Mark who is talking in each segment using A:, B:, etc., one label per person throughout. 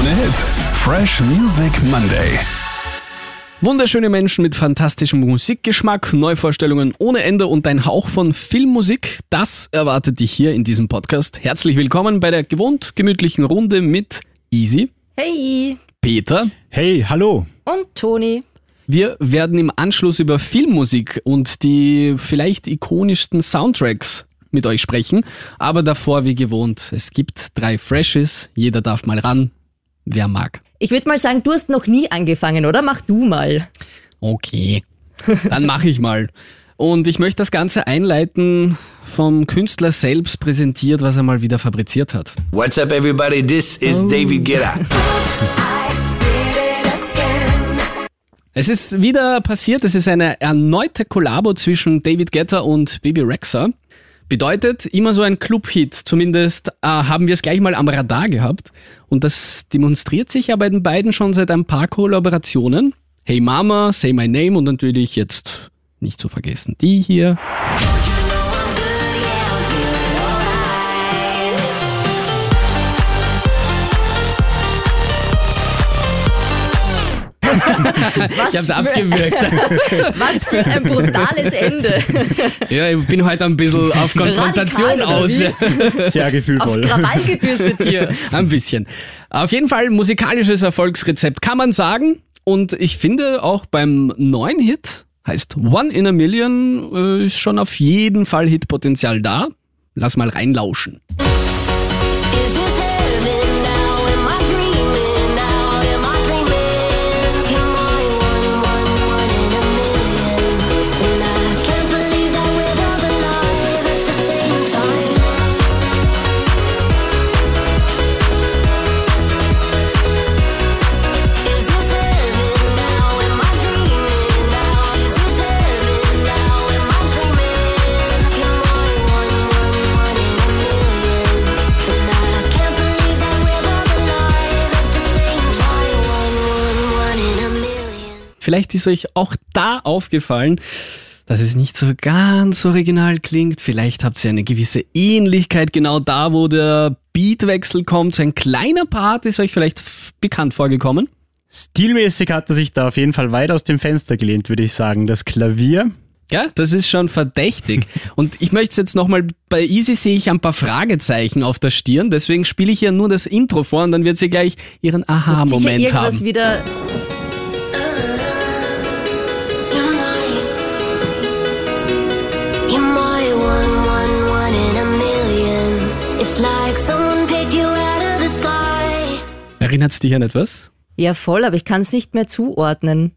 A: ohne Hit. Fresh Music Monday.
B: Wunderschöne Menschen mit fantastischem Musikgeschmack, Neuvorstellungen ohne Ende und ein Hauch von Filmmusik, das erwartet dich hier in diesem Podcast. Herzlich willkommen bei der gewohnt gemütlichen Runde mit Easy,
C: Hey!
B: Peter.
D: Hey, hallo.
C: Und Toni.
B: Wir werden im Anschluss über Filmmusik und die vielleicht ikonischsten Soundtracks mit euch sprechen, aber davor wie gewohnt, es gibt drei Freshes, jeder darf mal ran, wer mag.
C: Ich würde mal sagen, du hast noch nie angefangen, oder? Mach du mal.
B: Okay, dann mache ich mal. Und ich möchte das Ganze einleiten vom Künstler selbst präsentiert, was er mal wieder fabriziert hat.
E: What's up, everybody? This is David Guetta.
B: Es ist wieder passiert, es ist eine erneute Kollabo zwischen David Guetta und Baby Rexha. Bedeutet immer so ein Club-Hit, zumindest äh, haben wir es gleich mal am Radar gehabt. Und das demonstriert sich ja bei den beiden schon seit ein paar Kollaborationen. Hey Mama, Say My Name und natürlich jetzt nicht zu vergessen die hier. Ich hab's abgewürgt.
C: was für ein brutales Ende.
B: ja, ich bin heute ein bisschen auf Konfrontation aus.
D: Sehr
C: Auf
D: gefühlvoll.
C: Krawall gebürstet hier.
B: Ein bisschen. Auf jeden Fall musikalisches Erfolgsrezept kann man sagen. Und ich finde auch beim neuen Hit, heißt One in a Million, äh, ist schon auf jeden Fall Hitpotenzial da. Lass mal reinlauschen. Vielleicht ist euch auch da aufgefallen, dass es nicht so ganz original klingt. Vielleicht habt ihr eine gewisse Ähnlichkeit genau da, wo der Beatwechsel kommt. So ein kleiner Part ist euch vielleicht bekannt vorgekommen.
D: Stilmäßig hat er sich da auf jeden Fall weit aus dem Fenster gelehnt, würde ich sagen. Das Klavier.
B: Ja, das ist schon verdächtig. Und ich möchte es jetzt nochmal, bei Easy sehe ich ein paar Fragezeichen auf der Stirn, deswegen spiele ich ihr nur das Intro vor und dann wird sie gleich ihren
C: Das ist sicher
B: Aha-Moment
C: irgendwas
B: haben.
C: wieder.
B: Erinnert es dich an etwas?
C: Ja, voll, aber ich kann es nicht mehr zuordnen.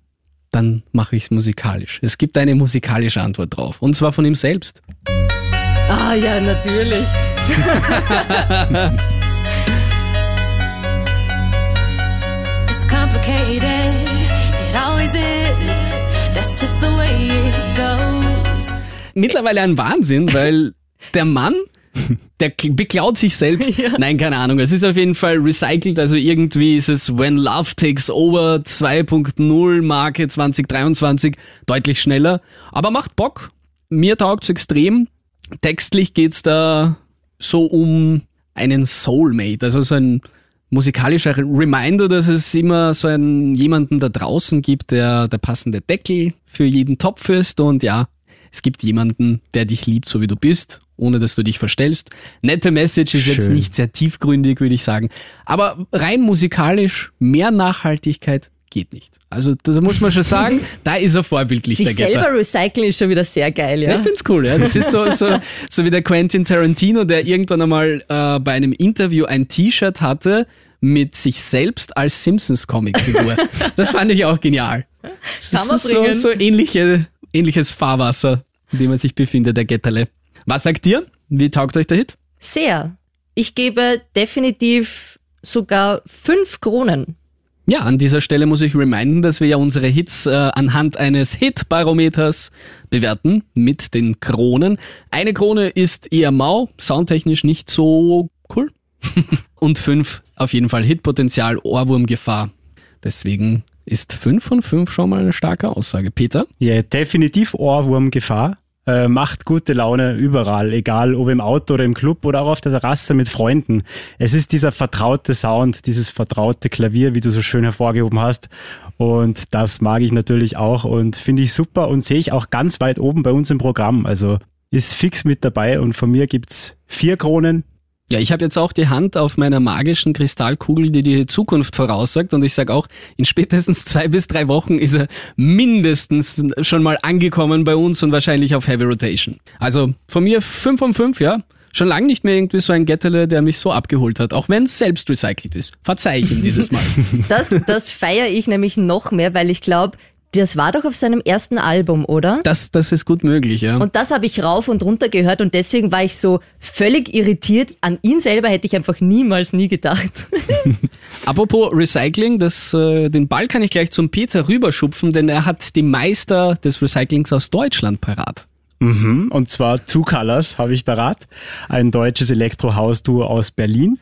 B: Dann mache ich es musikalisch. Es gibt eine musikalische Antwort drauf. Und zwar von ihm selbst.
C: Ah, ja, natürlich.
F: It's complicated. It always is. That's just the way it goes.
B: Mittlerweile ein Wahnsinn, weil der Mann, der beklaut sich selbst. Nein, keine Ahnung. Es ist auf jeden Fall recycelt. Also irgendwie ist es When Love Takes Over 2.0 Marke 2023 deutlich schneller. Aber macht Bock. Mir taugt's extrem. Textlich geht's da so um einen Soulmate. Also so ein musikalischer Reminder, dass es immer so einen jemanden da draußen gibt, der der passende Deckel für jeden Topf ist und ja, es gibt jemanden, der dich liebt, so wie du bist, ohne dass du dich verstellst. Nette Message ist jetzt
D: Schön.
B: nicht sehr tiefgründig, würde ich sagen. Aber rein musikalisch, mehr Nachhaltigkeit geht nicht. Also da muss man schon sagen, da ist er vorbildlich,
C: Sich selber recyceln ist schon wieder sehr geil,
B: Ja,
C: ja.
B: ich find's cool, ja. Das ist so, so, so wie der Quentin Tarantino, der irgendwann einmal äh, bei einem Interview ein T-Shirt hatte mit sich selbst als Simpsons-Comic-Figur. das fand ich auch genial. Das
C: Kann man
B: ist so, so ähnliche, ähnliches Fahrwasser, in dem er sich befindet, der Getterle. Was sagt ihr? Wie taugt euch der Hit?
C: Sehr. Ich gebe definitiv sogar fünf Kronen.
B: Ja, an dieser Stelle muss ich reminden, dass wir ja unsere Hits äh, anhand eines Hit-Barometers bewerten mit den Kronen. Eine Krone ist eher mau, soundtechnisch nicht so cool. Und fünf auf jeden Fall Hitpotenzial, Ohrwurmgefahr. Deswegen ist fünf von fünf schon mal eine starke Aussage. Peter?
D: Ja, definitiv Ohrwurmgefahr. Äh, macht gute Laune überall, egal ob im Auto oder im Club oder auch auf der Terrasse mit Freunden. Es ist dieser vertraute Sound, dieses vertraute Klavier, wie du so schön hervorgehoben hast. Und das mag ich natürlich auch und finde ich super und sehe ich auch ganz weit oben bei uns im Programm. Also ist fix mit dabei und von mir gibt's vier Kronen.
B: Ja, ich habe jetzt auch die Hand auf meiner magischen Kristallkugel, die die Zukunft voraussagt. Und ich sage auch, in spätestens zwei bis drei Wochen ist er mindestens schon mal angekommen bei uns und wahrscheinlich auf Heavy Rotation. Also von mir fünf von fünf, ja. Schon lange nicht mehr irgendwie so ein Gettele, der mich so abgeholt hat, auch wenn es selbst recycelt ist. Verzeih ich ihm dieses Mal.
C: Das, das feiere ich nämlich noch mehr, weil ich glaube, das war doch auf seinem ersten Album, oder?
B: Das, das ist gut möglich, ja.
C: Und das habe ich rauf und runter gehört und deswegen war ich so völlig irritiert. An ihn selber hätte ich einfach niemals nie gedacht.
B: Apropos Recycling, das, äh, den Ball kann ich gleich zum Peter rüberschupfen, denn er hat die Meister des Recyclings aus Deutschland parat.
D: Mhm, und zwar Two Colors habe ich parat. Ein deutsches Elektrohaus-Duo aus Berlin.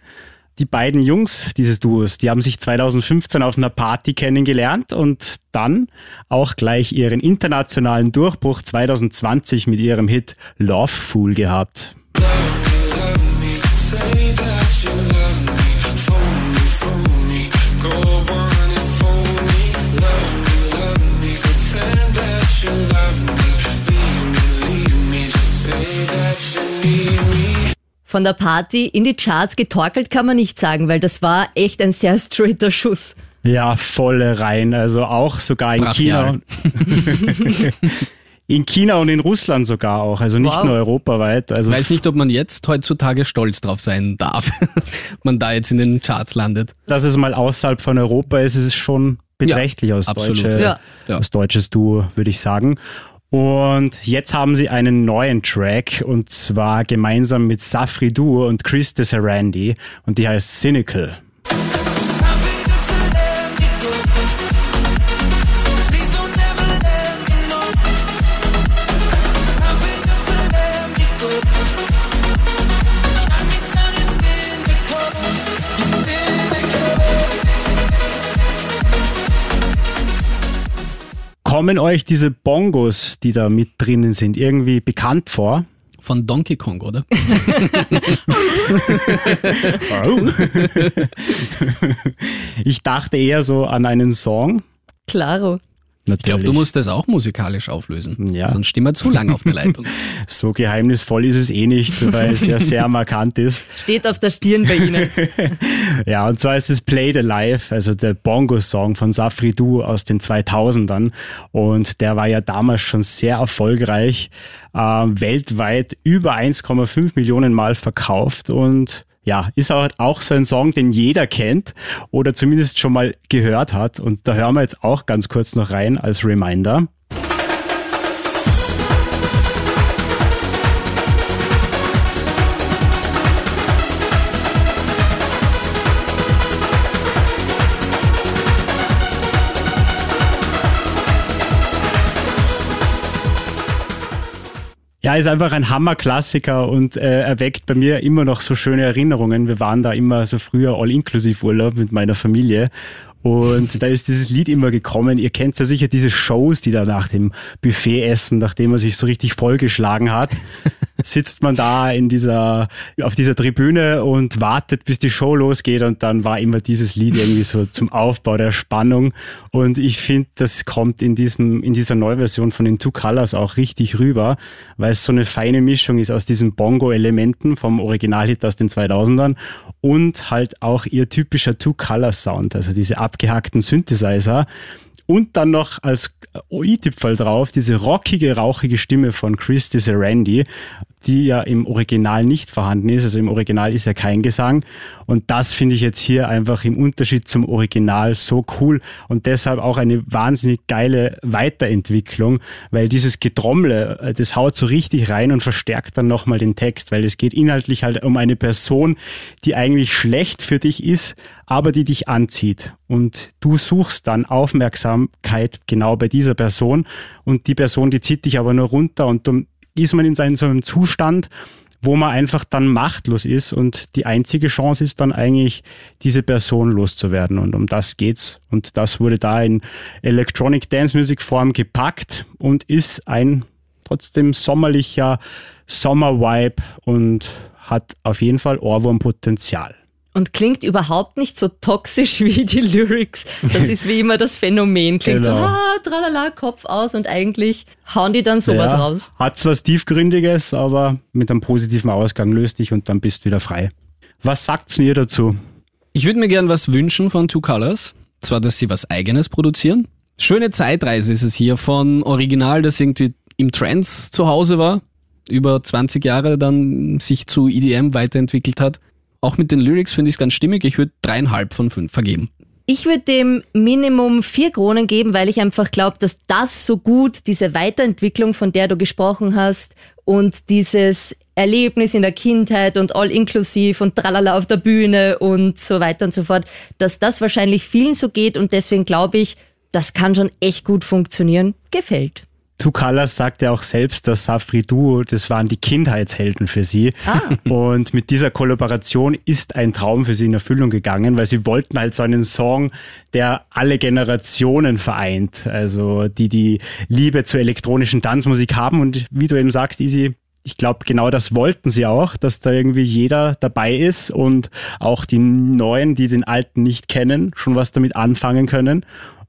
D: Die beiden Jungs dieses Duos, die haben sich 2015 auf einer Party kennengelernt und dann auch gleich ihren internationalen Durchbruch 2020 mit ihrem Hit Love Fool gehabt.
C: Von der Party in die Charts getorkelt kann man nicht sagen, weil das war echt ein sehr straighter Schuss.
D: Ja, volle rein. Also auch sogar in China.
B: Brachial.
D: In China und in Russland sogar auch. Also nicht
C: Wow.
D: nur europaweit. Also
B: Ich weiß nicht, ob man jetzt heutzutage stolz drauf sein darf, ob man da jetzt in den Charts landet.
D: dass es mal außerhalb von Europa ist, ist es schon beträchtlich aus,
B: absolut.
D: deutsche,
C: Ja.
B: Ja.
D: aus deutsches Duo, würde ich sagen. Und jetzt haben sie einen neuen Track und zwar gemeinsam mit Safri Duo und Chris Desarandi und die heißt Cynical. Kommen euch diese Bongos, die da mit drinnen sind, irgendwie bekannt vor?
B: Von Donkey Kong, oder?
D: Ich dachte eher so an einen Song.
C: Klaro.
B: Ich glaube, du musst das auch musikalisch auflösen.
D: Ja.
B: Sonst stehen wir zu lange auf der Leitung.
D: So geheimnisvoll ist es eh nicht, weil es ja sehr markant ist.
C: Steht auf der Stirn bei Ihnen.
D: Ja, und zwar ist es Play the Life, also der Bongo-Song von Safri Du aus den 2000ern. Und der war ja damals schon sehr erfolgreich, äh, weltweit über 1,5 Millionen Mal verkauft und ja, ist auch, auch so ein Song, den jeder kennt oder zumindest schon mal gehört hat. Und da hören wir jetzt auch ganz kurz noch rein als Reminder. Ja, ist einfach ein Hammerklassiker und äh, erweckt bei mir immer noch so schöne Erinnerungen. Wir waren da immer so früher All-Inclusive-Urlaub mit meiner Familie. Und da ist dieses Lied immer gekommen. Ihr kennt ja sicher diese Shows, die da nach dem Buffet essen, nachdem man sich so richtig vollgeschlagen hat. Sitzt man da in dieser, auf dieser Tribüne und wartet, bis die Show losgeht. Und dann war immer dieses Lied irgendwie so zum Aufbau der Spannung. Und ich finde, das kommt in diesem, in dieser Neuversion von den Two Colors auch richtig rüber, weil es so eine feine Mischung ist aus diesen Bongo-Elementen vom Originalhit aus den 2000ern und halt auch ihr typischer Two Colors Sound, also diese abgehackten Synthesizer. Und dann noch als i-Tipfel drauf diese rockige, rauchige Stimme von Chris Desarandi, die ja im Original nicht vorhanden ist. Also im Original ist ja kein Gesang. Und das finde ich jetzt hier einfach im Unterschied zum Original so cool und deshalb auch eine wahnsinnig geile Weiterentwicklung, weil dieses Getrommle, äh, das haut so richtig rein und verstärkt dann nochmal den Text, weil es geht inhaltlich halt um eine Person, die eigentlich schlecht für dich ist, aber die dich anzieht. Und du suchst dann Aufmerksamkeit genau bei dieser Person und die Person, die zieht dich aber nur runter und dann ist man in so einem- Zustand, wo man einfach dann machtlos ist und die einzige Chance ist dann eigentlich, diese Person loszuwerden. Und um das geht's. Und das wurde da in Electronic Dance Music Form gepackt und ist ein trotzdem sommerlicher Sommer-Vibe und hat auf jeden Fall Ohrwurmpotenzial.
C: Und klingt überhaupt nicht so toxisch wie die Lyrics. Das ist wie immer das Phänomen. Klingt so,
D: Genau.
C: ah, tralala, Kopf aus und eigentlich hauen die dann sowas
D: Ja,
C: raus.
D: Hat was Tiefgründiges, aber mit einem positiven Ausgang löst dich und dann bist du wieder frei. Was sagt's ihr dazu?
B: Ich würde mir gern was wünschen von Two Colors. Zwar, dass sie was eigenes produzieren. Schöne Zeitreise ist es hier von Original, das irgendwie im Trance zu Hause war, über 20 Jahre dann sich zu EDM weiterentwickelt hat. Auch mit den Lyrics finde ich es ganz stimmig. Ich würde dreieinhalb von fünf vergeben.
C: Ich würde dem Minimum vier Kronen geben, weil ich einfach glaube, dass das so gut, diese Weiterentwicklung, von der du gesprochen hast, und dieses Erlebnis in der Kindheit und all inklusiv und tralala auf der Bühne und so weiter und so fort, dass das wahrscheinlich vielen so geht und deswegen glaube ich, das kann schon echt gut funktionieren. Gefällt.
D: Two Colors sagt ja auch selbst, dass Safri Duo, das waren die Kindheitshelden für sie. Und mit dieser Kollaboration ist ein Traum für sie in Erfüllung gegangen, weil sie wollten halt so einen Song, der alle Generationen vereint. Also die die Liebe zur elektronischen Tanzmusik haben. Und wie du eben sagst, Easy, ich glaube, genau das wollten sie auch, dass da irgendwie jeder dabei ist und auch die Neuen, die den Alten nicht kennen, schon was damit anfangen können.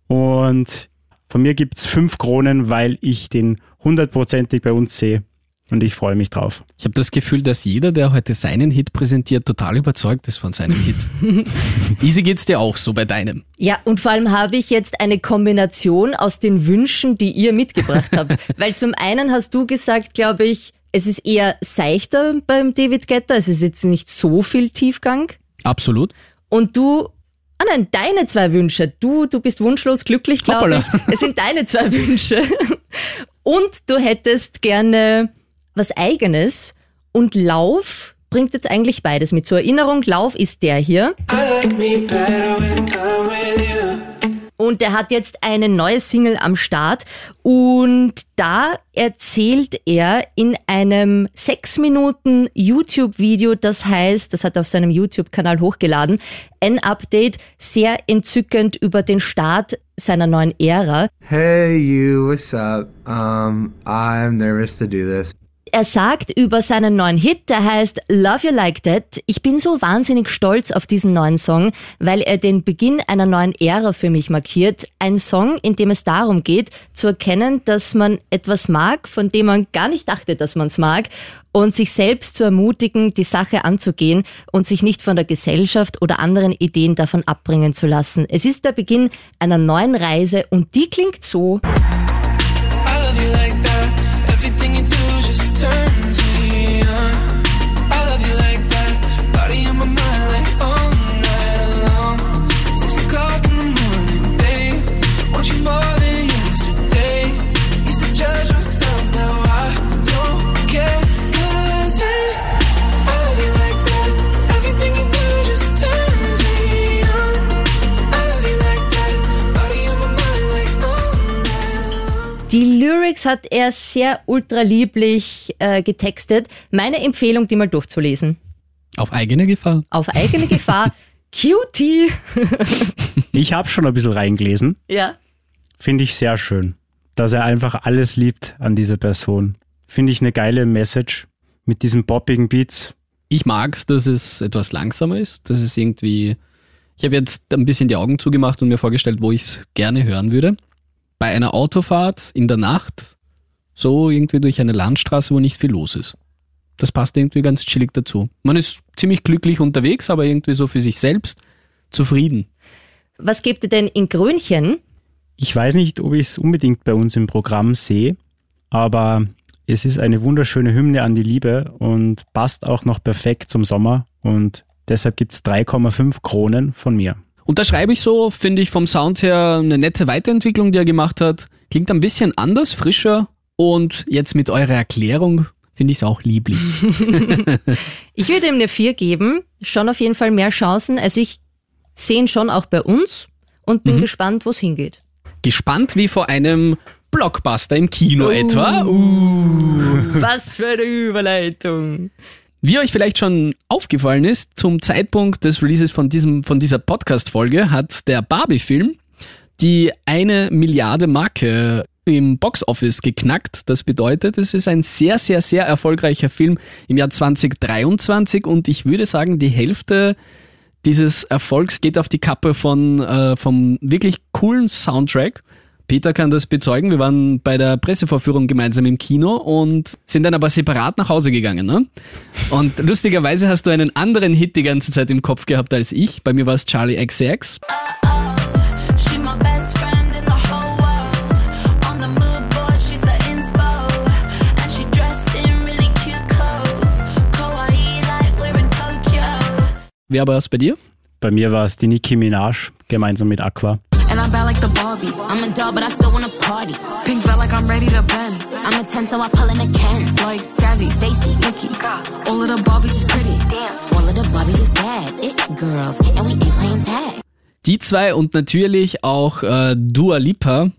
D: Und von mir gibt's fünf Kronen, weil ich den hundertprozentig bei uns sehe. Und ich freue mich drauf.
B: Ich habe das Gefühl, dass jeder, der heute seinen Hit präsentiert, total überzeugt ist von seinem Hit. Easy geht's dir auch so bei deinem.
C: Ja, und vor allem habe ich jetzt eine Kombination aus den Wünschen, die ihr mitgebracht habt. Weil zum einen hast du gesagt, glaube ich, es ist eher seichter beim David Guetta, also es ist jetzt nicht so viel Tiefgang.
B: Absolut.
C: Und du, ah nein, deine zwei Wünsche. Du, du bist wunschlos glücklich, glaube ich. Es sind deine zwei Wünsche. Und du hättest gerne was eigenes. Und Lauf bringt jetzt eigentlich beides mit. Zur Erinnerung, Lauf ist der hier. Und der hat jetzt eine neue Single am Start. Und da erzählt er in einem sechs Minuten YouTube-Video, das heißt, das hat er auf seinem YouTube-Kanal hochgeladen, ein Update sehr entzückend über den Start seiner neuen Ära.
G: Hey, you, what's up? Um, I'm nervous to do this.
C: Er sagt über seinen neuen Hit, der heißt Love You Like That. Ich bin so wahnsinnig stolz auf diesen neuen Song, weil er den Beginn einer neuen Ära für mich markiert. Ein Song, in dem es darum geht, zu erkennen, dass man etwas mag, von dem man gar nicht dachte, dass man es mag und sich selbst zu ermutigen, die Sache anzugehen und sich nicht von der Gesellschaft oder anderen Ideen davon abbringen zu lassen. Es ist der Beginn einer neuen Reise und die klingt so. Die Lyrics hat er sehr ultralieblich äh, getextet. Meine Empfehlung, die mal durchzulesen.
B: Auf eigene Gefahr.
C: Auf eigene Gefahr. Cutie.
D: Ich habe schon ein bisschen reingelesen.
C: ja.
D: Finde ich sehr schön, dass er einfach alles liebt an dieser Person. Finde ich eine geile Message mit diesen poppigen Beats.
B: Ich mag's, dass es etwas langsamer ist. Das ist irgendwie. Ich habe jetzt ein bisschen die Augen zugemacht und mir vorgestellt, wo ich es gerne hören würde. Bei einer Autofahrt in der Nacht, so irgendwie durch eine Landstraße, wo nicht viel los ist. Das passt irgendwie ganz chillig dazu. Man ist ziemlich glücklich unterwegs, aber irgendwie so für sich selbst zufrieden.
C: Was gebt ihr denn in Grönchen?
D: Ich weiß nicht, ob ich es unbedingt bei uns im Programm sehe, aber es ist eine wunderschöne Hymne an die Liebe und passt auch noch perfekt zum Sommer und deshalb gibt's 3,5 Kronen von mir.
B: Und da schreibe ich so, finde ich vom Sound her eine nette Weiterentwicklung, die er gemacht hat. Klingt ein bisschen anders, frischer und jetzt mit eurer Erklärung finde ich es auch lieblich.
C: Ich würde ihm eine 4 geben. Schon auf jeden Fall mehr Chancen. Also ich sehe ihn schon auch bei uns und bin gespannt, wo es hingeht.
B: Gespannt wie vor einem Blockbuster im Kino etwa. Uh.
C: Was für eine Überleitung.
B: Wie euch vielleicht schon aufgefallen ist, zum Zeitpunkt des Releases von, diesem, von dieser Podcast-Folge hat der Barbie-Film die eine Milliarde Marke im Boxoffice geknackt. Das bedeutet, es ist ein sehr, sehr, sehr erfolgreicher Film im Jahr 2023 und ich würde sagen, die Hälfte dieses Erfolgs geht auf die Kappe von äh, vom wirklich coolen Soundtrack. Peter kann das bezeugen. Wir waren bei der Pressevorführung gemeinsam im Kino und sind dann aber separat nach Hause gegangen. Ne? Und lustigerweise hast du einen anderen Hit die ganze Zeit im Kopf gehabt als ich. Bei mir war es Charlie
F: Tokyo.
B: Wer war es bei dir?
D: Bei mir war es die Nicki Minaj gemeinsam mit Aqua.
F: And I'm bad like the Barbie. I'm a doll, but I still wanna party. Pink felt like I'm ready to bend. I'm a 10, so I pull in a Ken. Like Jazzy, Stacy, Nikki. All of the Barbies is pretty. All of the Barbies is bad. It girls. And we ain't playing tag.
B: Die zwei und natürlich auch äh, Dua Lipa.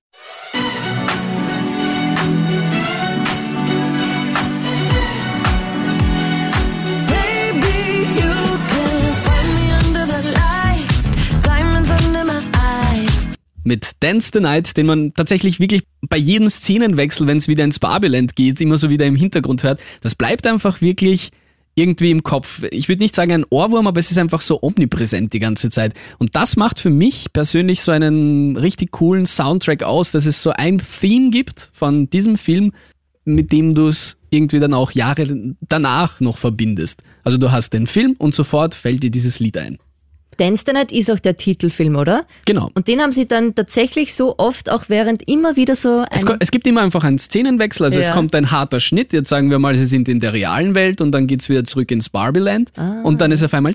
B: Mit Dance the Night, den man tatsächlich wirklich bei jedem Szenenwechsel, wenn es wieder ins Barbieland geht, immer so wieder im Hintergrund hört. Das bleibt einfach wirklich irgendwie im Kopf. Ich würde nicht sagen ein Ohrwurm, aber es ist einfach so omnipräsent die ganze Zeit. Und das macht für mich persönlich so einen richtig coolen Soundtrack aus, dass es so ein Theme gibt von diesem Film, mit dem du es irgendwie dann auch Jahre danach noch verbindest. Also du hast den Film und sofort fällt dir dieses Lied ein.
C: Dance the Night ist auch der Titelfilm, oder?
B: Genau.
C: Und den haben sie dann tatsächlich so oft, auch während immer wieder so
B: Es, es gibt immer einfach einen Szenenwechsel, also es
C: Ja.
B: kommt ein harter Schnitt. Jetzt sagen wir mal, sie sind in der realen Welt und dann geht's wieder zurück ins Barbieland und dann ist auf einmal.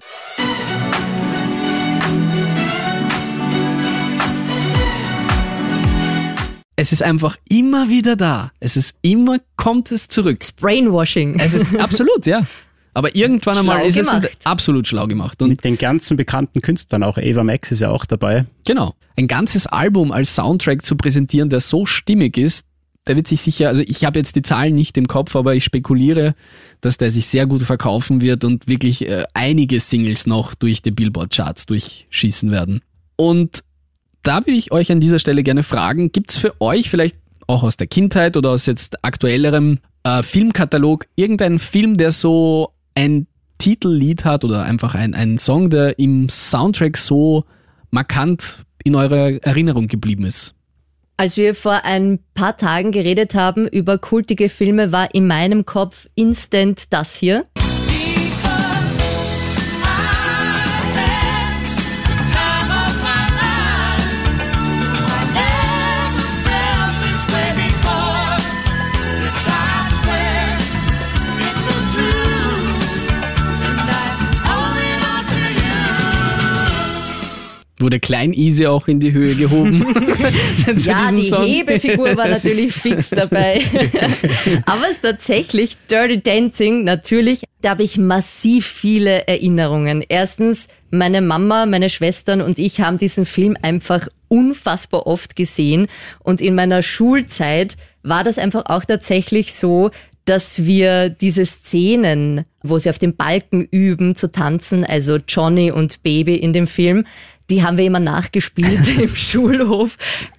B: Es ist einfach immer wieder da. Es ist immer, kommt es zurück.
C: Brainwashing.
B: Es ist absolut, ja. Aber irgendwann einmal
C: Schlau
B: ist
C: gemacht.
B: es absolut schlau gemacht. Und
D: Mit den ganzen bekannten Künstlern, auch Ava Max ist ja auch dabei.
B: Genau. Ein ganzes Album als Soundtrack zu präsentieren, der so stimmig ist, der wird sich sicher, also ich habe jetzt die Zahlen nicht im Kopf, aber ich spekuliere, dass der sich sehr gut verkaufen wird und wirklich äh, einige Singles noch durch die Billboard-Charts durchschießen werden. Und da will ich euch an dieser Stelle gerne fragen, gibt's für euch vielleicht auch aus der Kindheit oder aus jetzt aktuellerem äh, Filmkatalog irgendeinen Film, der so ein Titellied hat oder einfach ein, ein Song, der im Soundtrack so markant in eurer Erinnerung geblieben ist?
C: Als wir vor ein paar Tagen geredet haben über kultige Filme, war in meinem Kopf instant das hier.
B: Wurde Klein Easy auch in die Höhe gehoben?
C: Ja, die
B: Song?
C: Hebefigur war natürlich fix dabei. Aber es ist tatsächlich Dirty Dancing, natürlich, da habe ich massiv viele Erinnerungen. Erstens, meine Mama, meine Schwestern und ich haben diesen Film einfach unfassbar oft gesehen. Und in meiner Schulzeit war das einfach auch tatsächlich so, dass wir diese Szenen, wo sie auf dem Balken üben zu tanzen, also Johnny und Baby in dem Film, die haben wir immer nachgespielt im Schulhof.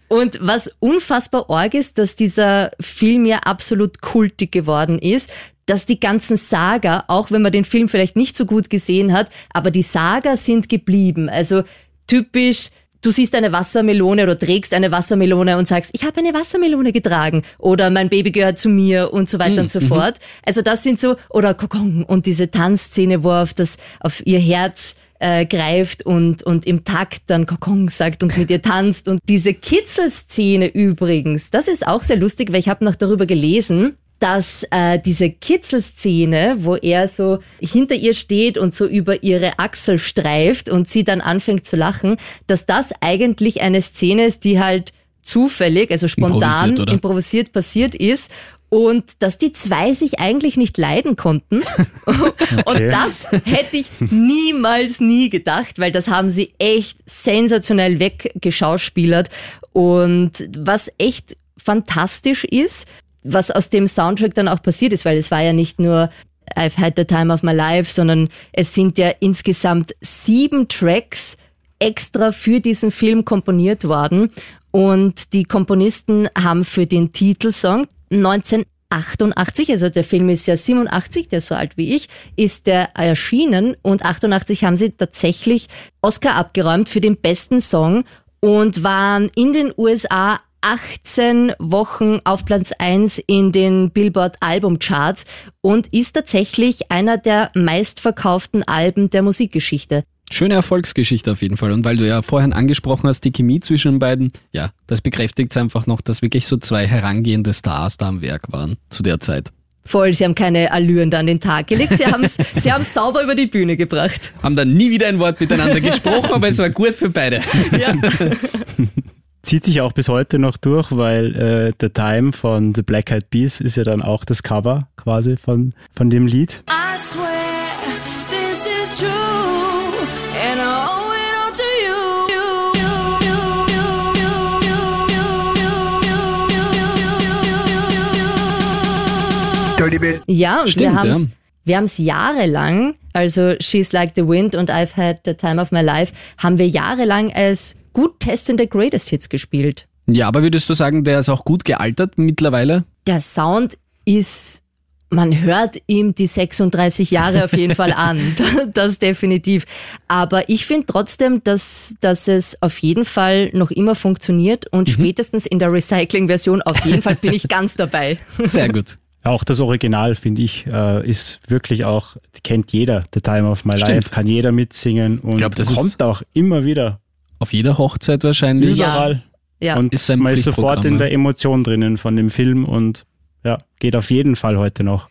C: Und was unfassbar arg ist, dass dieser Film ja absolut kultig geworden ist, dass die ganzen Saga, auch wenn man den Film vielleicht nicht so gut gesehen hat, aber die Saga sind geblieben. Also typisch, du siehst eine Wassermelone oder trägst eine Wassermelone und sagst, ich habe eine Wassermelone getragen oder mein Baby gehört zu mir und so weiter und so fort. Also das sind so, oder Kokong und diese Tanzszene, wo auf, das, auf ihr Herz äh, greift und, und im Takt dann Kokong sagt und mit ihr tanzt. Und diese Kitzelszene übrigens, das ist auch sehr lustig, weil ich habe noch darüber gelesen, dass äh, diese Kitzelszene, wo er so hinter ihr steht und so über ihre Achsel streift und sie dann anfängt zu lachen, dass das eigentlich eine Szene ist, die halt zufällig, also spontan
B: Improvisiert,
C: improvisiert passiert ist und dass die zwei sich eigentlich nicht leiden konnten. Und das hätte ich niemals nie gedacht, weil das haben sie echt sensationell weggeschauspielert. Und was echt fantastisch ist, was aus dem Soundtrack dann auch passiert ist, weil es war ja nicht nur I've had the time of my life, sondern es sind ja insgesamt sieben Tracks extra für diesen Film komponiert worden. Und die Komponisten haben für den Titelsong 1988, also der Film ist ja 87, der ist so alt wie ich, ist der erschienen und 88 haben sie tatsächlich Oscar abgeräumt für den besten Song und waren in den USA 18 Wochen auf Platz 1 in den Billboard Albumcharts und ist tatsächlich einer der meistverkauften Alben der Musikgeschichte.
B: Schöne Erfolgsgeschichte auf jeden Fall. Und weil du ja vorhin angesprochen hast, die Chemie zwischen den beiden, ja, das bekräftigt einfach noch, dass wirklich so zwei herangehende Stars da am Werk waren zu der Zeit.
C: Voll, sie haben keine Allüren da an den Tag gelegt, sie haben es sie haben's sauber über die Bühne gebracht.
B: Haben dann nie wieder ein Wort miteinander gesprochen, aber es war gut für beide.
D: Zieht sich auch bis heute noch durch, weil äh, The Time von The Black Eyed Peas ist ja dann auch das Cover quasi von, von dem Lied.
H: I swear
G: Bit.
C: Ja, und
B: Stimmt,
C: wir haben's,
B: ja.
C: wir haben's jahrelang, also She's Like the Wind und I've Had the Time of My Life, haben wir jahrelang als gut testende Greatest Hits gespielt.
B: Ja, aber würdest du sagen, der ist auch gut gealtert mittlerweile?
C: Der Sound ist, man hört ihm die 36 Jahre auf jeden Fall an. Das definitiv. Aber ich finde trotzdem, dass, dass es auf jeden Fall noch immer funktioniert und spätestens in der Recycling-Version auf jeden Fall bin ich ganz dabei.
B: Sehr gut.
D: Auch das Original, finde ich, äh, ist wirklich auch, kennt jeder, The Time of My
B: Stimmt.
D: Life, kann jeder mitsingen und
B: glaub, das
D: kommt auch immer wieder
B: Auf jeder Hochzeit wahrscheinlich.
C: Ja.
D: überall.
C: Ja.
D: Und
B: Ist
D: man ist sofort in der Emotion drinnen von dem Film und ja, geht auf jeden Fall heute noch.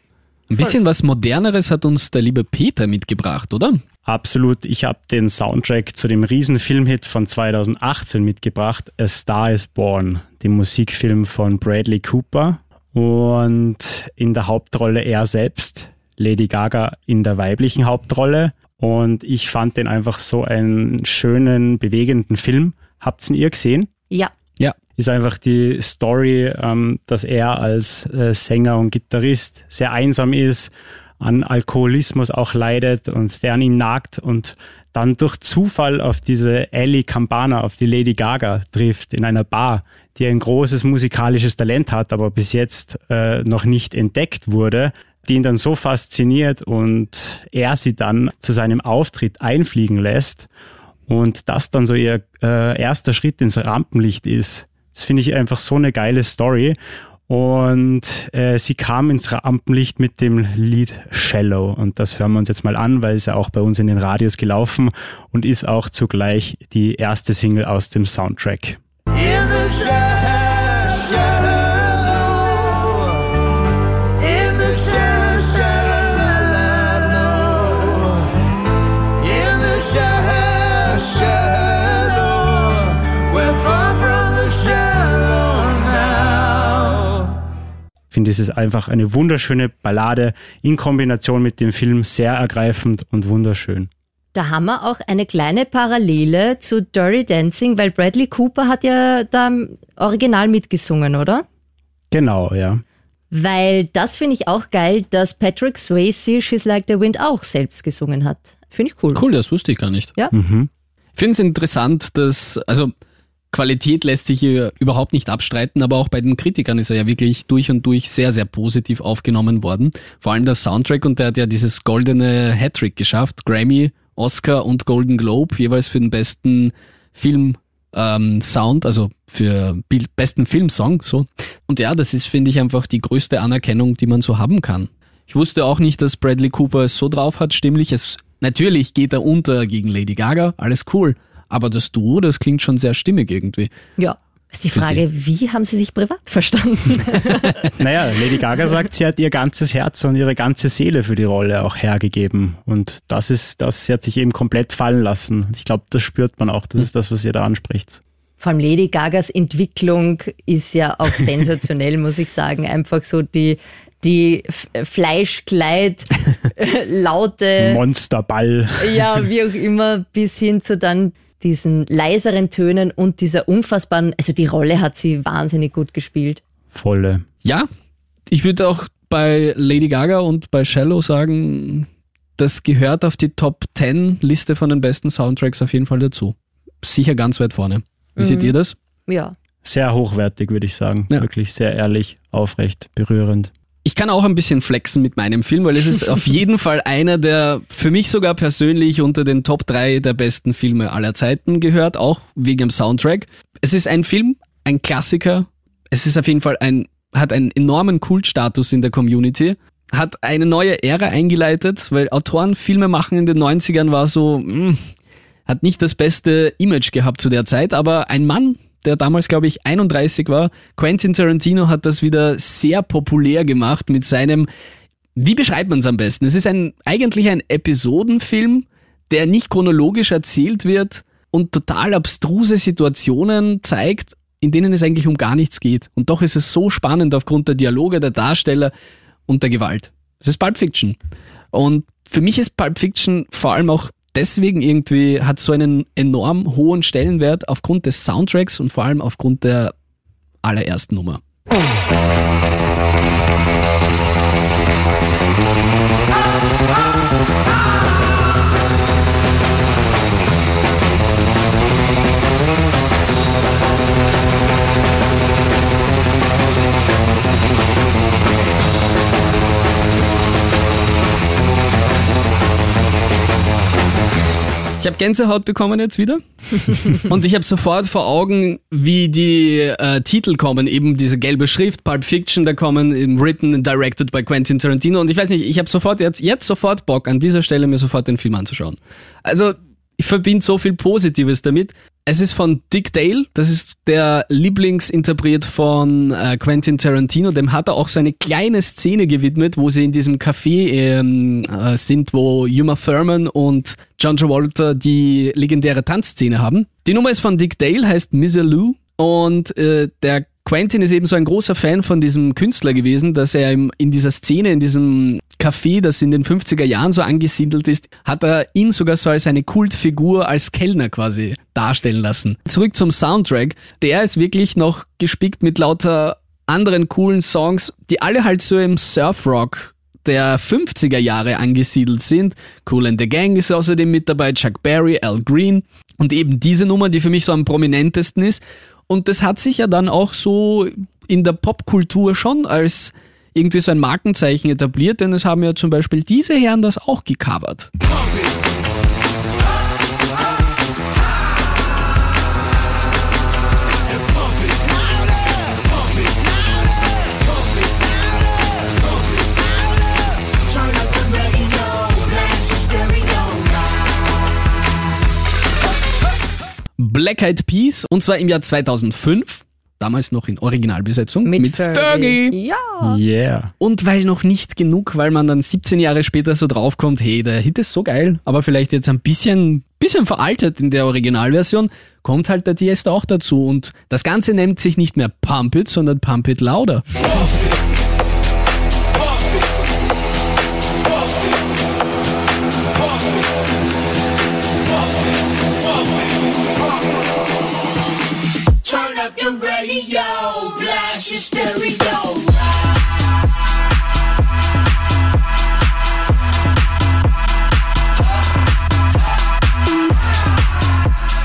B: Ein bisschen was Moderneres hat uns der liebe Peter mitgebracht, oder?
D: Absolut. Ich habe den Soundtrack zu dem Riesenfilmhit von 2018 mitgebracht, A Star is Born, dem Musikfilm von Bradley Cooper. Und in der Hauptrolle er selbst, Lady Gaga in der weiblichen Hauptrolle. Und ich fand den einfach so einen schönen, bewegenden Film. Habt's ihn ihr gesehen?
C: ja.
B: Ja.
D: ist einfach die Story, ähm, dass er als äh, Sänger und Gitarrist sehr einsam ist, an Alkoholismus auch leidet und der an ihn nagt und dann durch Zufall auf diese Ellie Campana, auf die Lady Gaga trifft in einer Bar, die ein großes musikalisches Talent hat, aber bis jetzt äh, noch nicht entdeckt wurde, die ihn dann so fasziniert und er sie dann zu seinem Auftritt einfliegen lässt und das dann so ihr äh, erster Schritt ins Rampenlicht ist. Das finde ich einfach so eine geile Story. Und äh, sie kam ins Rampenlicht mit dem Lied Shallow. Und das hören wir uns jetzt mal an, weil es ja auch bei uns in den Radios gelaufen und ist auch zugleich die erste Single aus dem Soundtrack.
I: In the shallow, shallow, in the shallow, in the shallow, we're far from the shallow now.
D: Ich finde, es ist einfach eine wunderschöne Ballade in Kombination mit dem Film sehr ergreifend und wunderschön.
C: Da haben wir auch eine kleine Parallele zu Dirty Dancing, weil Bradley Cooper hat ja da Original mitgesungen, oder?
D: Genau, ja.
C: Weil das finde ich auch geil, dass Patrick Swayze She's Like the Wind auch selbst gesungen hat. Finde ich cool.
B: Cool, das wusste ich gar nicht.
C: Ja.
D: Mhm.
B: Ich finde es interessant, dass, also Qualität lässt sich hier überhaupt nicht abstreiten, aber auch bei den Kritikern ist er ja wirklich durch und durch sehr, sehr positiv aufgenommen worden. Vor allem der Soundtrack und der hat ja dieses goldene Hattrick geschafft. Grammy, Oscar und Golden Globe, jeweils für den besten Film ähm, Sound, also für besten Filmsong, so. Und ja, das ist, finde ich, einfach die größte Anerkennung, die man so haben kann. Ich wusste auch nicht, dass Bradley Cooper es so drauf hat, stimmlich. Es, natürlich geht er unter gegen Lady Gaga, alles cool. Aber das Duo, das klingt schon sehr stimmig irgendwie.
C: Ja. Ist die Frage, wie haben sie sich privat verstanden?
D: Naja, Lady Gaga sagt, sie hat ihr ganzes Herz und ihre ganze Seele für die Rolle auch hergegeben. Und das ist, das, sie hat sich eben komplett fallen lassen. Ich glaube, das spürt man auch. Das ist das, was ihr da anspricht.
C: Vor allem Lady Gagas Entwicklung ist ja auch sensationell, muss ich sagen. Einfach so die, die Fleischkleid, äh, laute,
D: Monsterball.
C: ja, wie auch immer, bis hin zu dann diesen leiseren Tönen und dieser unfassbaren, also die Rolle hat sie wahnsinnig gut gespielt.
D: Volle.
B: Ja, ich würde auch bei Lady Gaga und bei Shallow sagen, das gehört auf die Top 10 Liste von den besten Soundtracks auf jeden Fall dazu. Sicher ganz weit vorne. Wie seht ihr das?
C: Ja.
D: sehr hochwertig, würde ich sagen.
B: Ja.
D: Wirklich sehr ehrlich, aufrecht, berührend.
B: Ich kann auch ein bisschen flexen mit meinem Film, weil es ist auf jeden Fall einer, der für mich sogar persönlich unter den Top 3 der besten Filme aller Zeiten gehört, auch wegen dem Soundtrack. Es ist ein Film, ein Klassiker. Es ist auf jeden Fall ein, hat einen enormen Kultstatus in der Community. Hat eine neue Ära eingeleitet, weil Autoren Filme machen in den 90ern war so, mh, hat nicht das beste Image gehabt zu der Zeit, aber ein Mann, der damals, glaube ich, 31 war, Quentin Tarantino hat das wieder sehr populär gemacht mit seinem, wie beschreibt man es am besten? Es ist ein, eigentlich ein Episodenfilm, der nicht chronologisch erzählt wird und total abstruse Situationen zeigt, in denen es eigentlich um gar nichts geht. Und doch ist es so spannend aufgrund der Dialoge der Darsteller und der Gewalt. Es ist Pulp Fiction. Und für mich ist Pulp Fiction vor allem auch deswegen irgendwie, hat so einen enorm hohen Stellenwert aufgrund des Soundtracks und vor allem aufgrund der allerersten Nummer. Ich habe Gänsehaut bekommen jetzt wieder. Und ich habe sofort vor Augen, wie die äh, Titel kommen, eben diese gelbe Schrift, Pulp Fiction, da kommen eben written directed by Quentin Tarantino. Und ich weiß nicht, ich habe sofort jetzt, jetzt sofort Bock, an dieser Stelle mir sofort den Film anzuschauen. Also, ich verbinde so viel Positives damit. Es ist von Dick Dale, das ist der Lieblingsinterpret von äh, Quentin Tarantino. Dem hat er auch so eine kleine Szene gewidmet, wo sie in diesem Café ähm, äh, sind, wo Uma Thurman und John Travolta die legendäre Tanzszene haben. Die Nummer ist von Dick Dale, heißt Misalou und äh, der Quentin ist eben so ein großer Fan von diesem Künstler gewesen, dass er in dieser Szene, in diesem Café, das in den 50er Jahren so angesiedelt ist, hat er ihn sogar so als eine Kultfigur, als Kellner quasi darstellen lassen. Zurück zum Soundtrack. Der ist wirklich noch gespickt mit lauter anderen coolen Songs, die alle halt so im Surfrock der 50er Jahre angesiedelt sind. Cool and the Gang ist außerdem mit dabei, Chuck Berry, Al Green und eben diese Nummer, die für mich so am prominentesten ist. Und das hat sich ja dann auch so in der Popkultur schon als irgendwie so ein Markenzeichen etabliert, denn es haben ja zum Beispiel diese Herren das auch gecovert. Black Eyed Peas und zwar im Jahr 2005, damals noch in Originalbesetzung
C: Mit,
B: Fergie.
C: Ja.
D: Yeah.
B: Und weil noch nicht genug, weil man dann 17 Jahre später so draufkommt, hey, der Hit ist so geil, aber vielleicht jetzt ein bisschen, bisschen veraltet in der Originalversion, kommt halt der Tiesto auch dazu und das Ganze nennt sich nicht mehr Pump It, sondern Pump It Louder.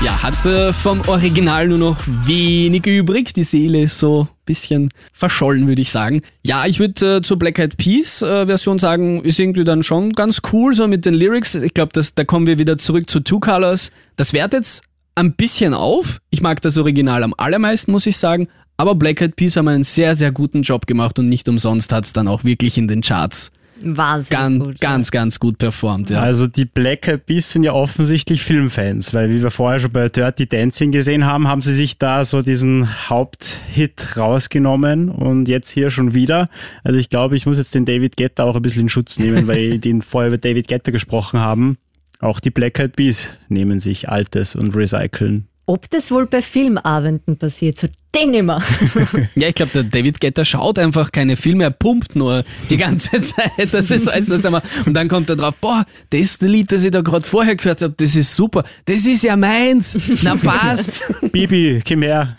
B: Ja, hat äh, vom Original nur noch wenig übrig. Die Seele ist so ein bisschen verschollen, würde ich sagen. Ja, ich würde äh, zur Black Eyed Peas äh, Version sagen, ist irgendwie dann schon ganz cool, so mit den Lyrics. Ich glaube, da kommen wir wieder zurück zu Two Colors. Das wertet jetzt ein bisschen auf. Ich mag das Original am allermeisten, muss ich sagen. Aber Black Eyed Peas haben einen sehr, sehr guten Job gemacht und nicht umsonst hat's dann auch wirklich in den Charts
C: Wahnsinnig
B: ganz,
C: gut.
B: ganz, ganz gut performt. Ja.
D: Also die Black Eyed Peas sind ja offensichtlich Filmfans, weil wie wir vorher schon bei Dirty Dancing gesehen haben, haben sie sich da so diesen Haupthit rausgenommen und jetzt hier schon wieder. Also ich glaube, ich muss jetzt den David Guetta auch ein bisschen in Schutz nehmen, weil die vorher über David Guetta gesprochen haben. Auch die Black Eyed Peas nehmen sich Altes und recyceln.
C: Ob das wohl bei Filmabenden passiert, so den immer.
B: Ja, ich glaube, der David Guetta schaut einfach keine Filme, er pumpt nur die ganze Zeit. Das ist alles, was er macht. Und dann kommt er drauf, boah, das Lied, das ich da gerade vorher gehört habe, das ist super. Das ist ja meins. Na passt.
D: Bibi, komm her.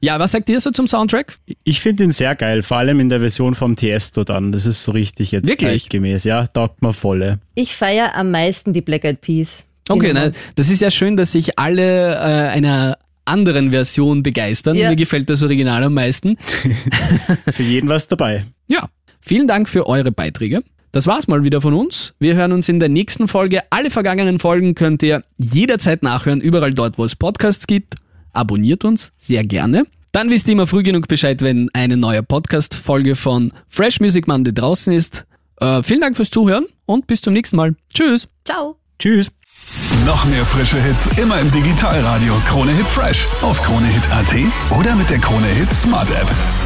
B: Ja, was sagt ihr so zum Soundtrack?
D: Ich finde ihn sehr geil, vor allem in der Version vom Tiesto dann. Das ist so richtig jetzt
B: Wirklich?
D: zeitgemäß. Ja, taugt mir volle.
C: Ich feiere am meisten die Black Eyed Peas.
B: Okay, na, das ist ja schön, dass sich alle äh, einer anderen Version begeistern.
C: Ja.
B: Mir gefällt das Original am meisten.
D: Für jeden was dabei.
B: Ja, vielen Dank für eure Beiträge. Das war's mal wieder von uns. Wir hören uns in der nächsten Folge. Alle vergangenen Folgen könnt ihr jederzeit nachhören, überall dort, wo es Podcasts gibt. Abonniert uns sehr gerne. Dann wisst ihr immer früh genug Bescheid, wenn eine neue Podcast-Folge von Fresh Music Monday draußen ist. Äh, vielen Dank fürs Zuhören und bis zum nächsten Mal. Tschüss.
C: Ciao.
D: Tschüss.
A: Noch mehr frische Hits immer im Digitalradio Krone Hit Fresh auf kronehit.at oder mit der Krone Hit Smart App.